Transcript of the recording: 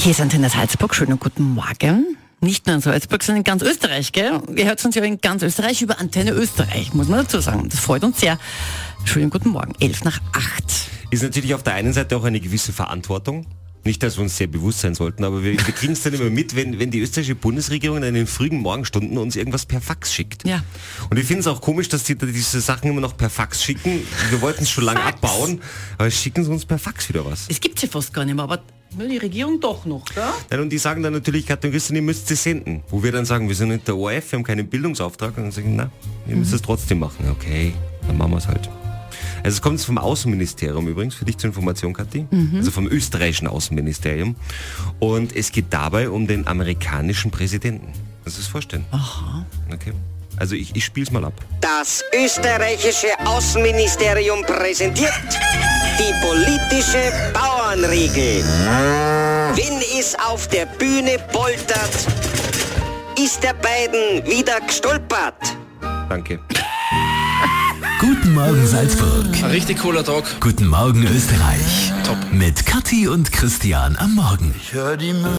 Hier ist Antenne Salzburg. Schönen guten Morgen. Nicht nur in Salzburg, sondern in ganz Österreich, gell? Ihr hört uns ja in ganz Österreich über Antenne Österreich, muss man dazu sagen. Das freut uns sehr. Schönen guten Morgen. Elf nach acht. Ist natürlich auf der einen Seite auch eine gewisse Verantwortung. Nicht, dass wir uns sehr bewusst sein sollten, aber wir, wir kriegen es dann immer mit, wenn, wenn die österreichische Bundesregierung in den frühen Morgenstunden uns irgendwas per Fax schickt. Ja. Und ich finde es auch komisch, dass die da diese Sachen immer noch per Fax schicken. Wir wollten es schon lange abbauen, aber schicken sie uns per Fax wieder was. Es gibt sie fast gar nicht mehr, aber will die Regierung doch noch, gell? Nein, und die sagen dann natürlich, Katrin Christian, ihr müsst es senden. Wo wir dann sagen, wir sind nicht der ORF, wir haben keinen Bildungsauftrag. Und dann sagen, na, ihr müsst es trotzdem machen. Okay, dann machen wir es halt. Also es kommt vom Außenministerium übrigens, für dich zur Information, Kathi. Also vom österreichischen Außenministerium. Und es geht dabei um den amerikanischen Präsidenten. Kannst du das vorstellen? Aha. Okay. Also ich, ich spiel's mal ab. Das österreichische Außenministerium präsentiert die politische Bauernregel. Wenn es auf der Bühne poltert, ist der beiden wieder gestolpert. Danke. Guten Morgen Salzburg. Ein richtig cooler Tag. Guten Morgen Österreich. Top. Mit Kathi und Christian am Morgen. Ich hör die